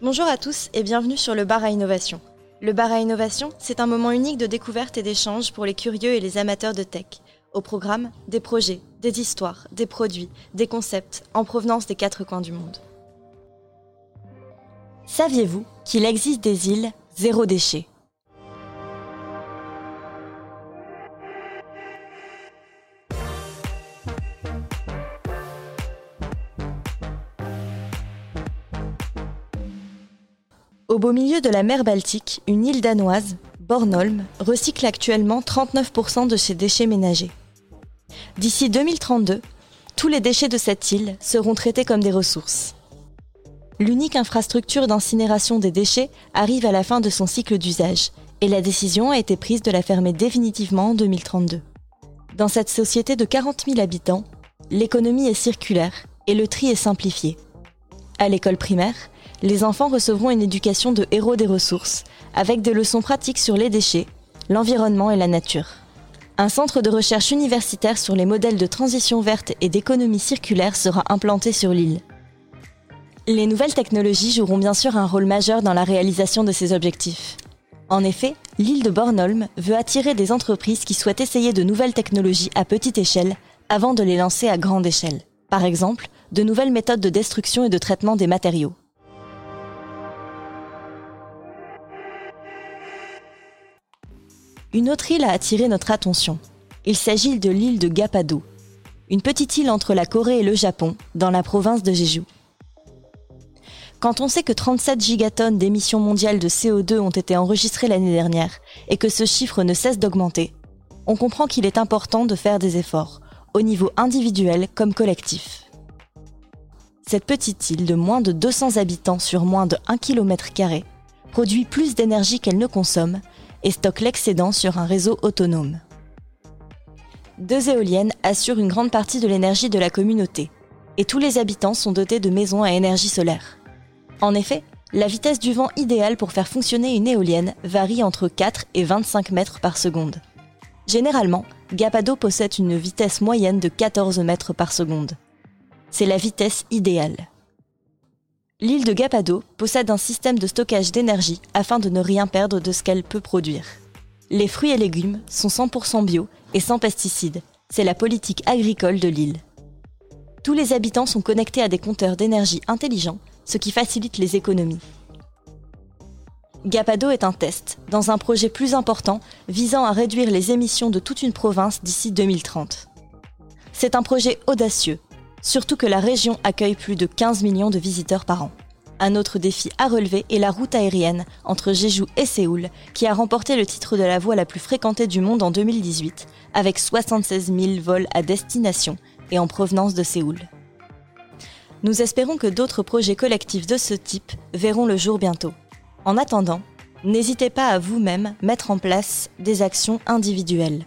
Bonjour à tous et bienvenue sur le bar à innovation. Le bar à innovation, c'est un moment unique de découverte et d'échange pour les curieux et les amateurs de tech. Au programme, des projets, des histoires, des produits, des concepts en provenance des quatre coins du monde. Saviez-vous qu'il existe des îles zéro déchet? Au beau milieu de la mer Baltique, une île danoise, Bornholm, recycle actuellement 39% de ses déchets ménagers. D'ici 2032, tous les déchets de cette île seront traités comme des ressources. L'unique infrastructure d'incinération des déchets arrive à la fin de son cycle d'usage et la décision a été prise de la fermer définitivement en 2032. Dans cette société de 40 000 habitants, l'économie est circulaire et le tri est simplifié. À l'école primaire, les enfants recevront une éducation de héros des ressources, avec des leçons pratiques sur les déchets, l'environnement et la nature. Un centre de recherche universitaire sur les modèles de transition verte et d'économie circulaire sera implanté sur l'île. Les nouvelles technologies joueront bien sûr un rôle majeur dans la réalisation de ces objectifs. En effet, l'île de Bornholm veut attirer des entreprises qui souhaitent essayer de nouvelles technologies à petite échelle avant de les lancer à grande échelle. Par exemple, de nouvelles méthodes de destruction et de traitement des matériaux. Une autre île a attiré notre attention. Il s'agit de l'île de Gapado, une petite île entre la Corée et le Japon, dans la province de Jeju. Quand on sait que 37 gigatonnes d'émissions mondiales de CO2 ont été enregistrées l'année dernière et que ce chiffre ne cesse d'augmenter, on comprend qu'il est important de faire des efforts, au niveau individuel comme collectif. Cette petite île de moins de 200 habitants sur moins de 1 km produit plus d'énergie qu'elle ne consomme et stocke l'excédent sur un réseau autonome. Deux éoliennes assurent une grande partie de l'énergie de la communauté, et tous les habitants sont dotés de maisons à énergie solaire. En effet, la vitesse du vent idéale pour faire fonctionner une éolienne varie entre 4 et 25 mètres par seconde. Généralement, Gapado possède une vitesse moyenne de 14 mètres par seconde. C'est la vitesse idéale. L'île de Gapado possède un système de stockage d'énergie afin de ne rien perdre de ce qu'elle peut produire. Les fruits et légumes sont 100% bio et sans pesticides. C'est la politique agricole de l'île. Tous les habitants sont connectés à des compteurs d'énergie intelligents, ce qui facilite les économies. Gapado est un test, dans un projet plus important visant à réduire les émissions de toute une province d'ici 2030. C'est un projet audacieux surtout que la région accueille plus de 15 millions de visiteurs par an. Un autre défi à relever est la route aérienne entre Jeju et Séoul, qui a remporté le titre de la voie la plus fréquentée du monde en 2018, avec 76 000 vols à destination et en provenance de Séoul. Nous espérons que d'autres projets collectifs de ce type verront le jour bientôt. En attendant, n'hésitez pas à vous-même mettre en place des actions individuelles.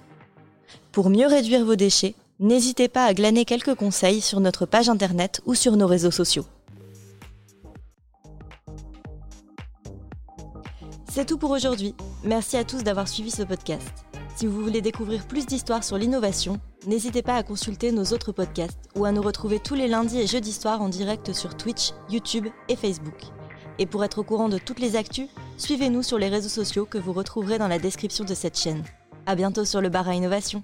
Pour mieux réduire vos déchets, n'hésitez pas à glaner quelques conseils sur notre page internet ou sur nos réseaux sociaux. C'est tout pour aujourd'hui. Merci à tous d'avoir suivi ce podcast. Si vous voulez découvrir plus d'histoires sur l'innovation, n'hésitez pas à consulter nos autres podcasts ou à nous retrouver tous les lundis et jeudis soirs en direct sur Twitch, YouTube et Facebook. Et pour être au courant de toutes les actus, suivez-nous sur les réseaux sociaux que vous retrouverez dans la description de cette chaîne. À bientôt sur le bar à innovation.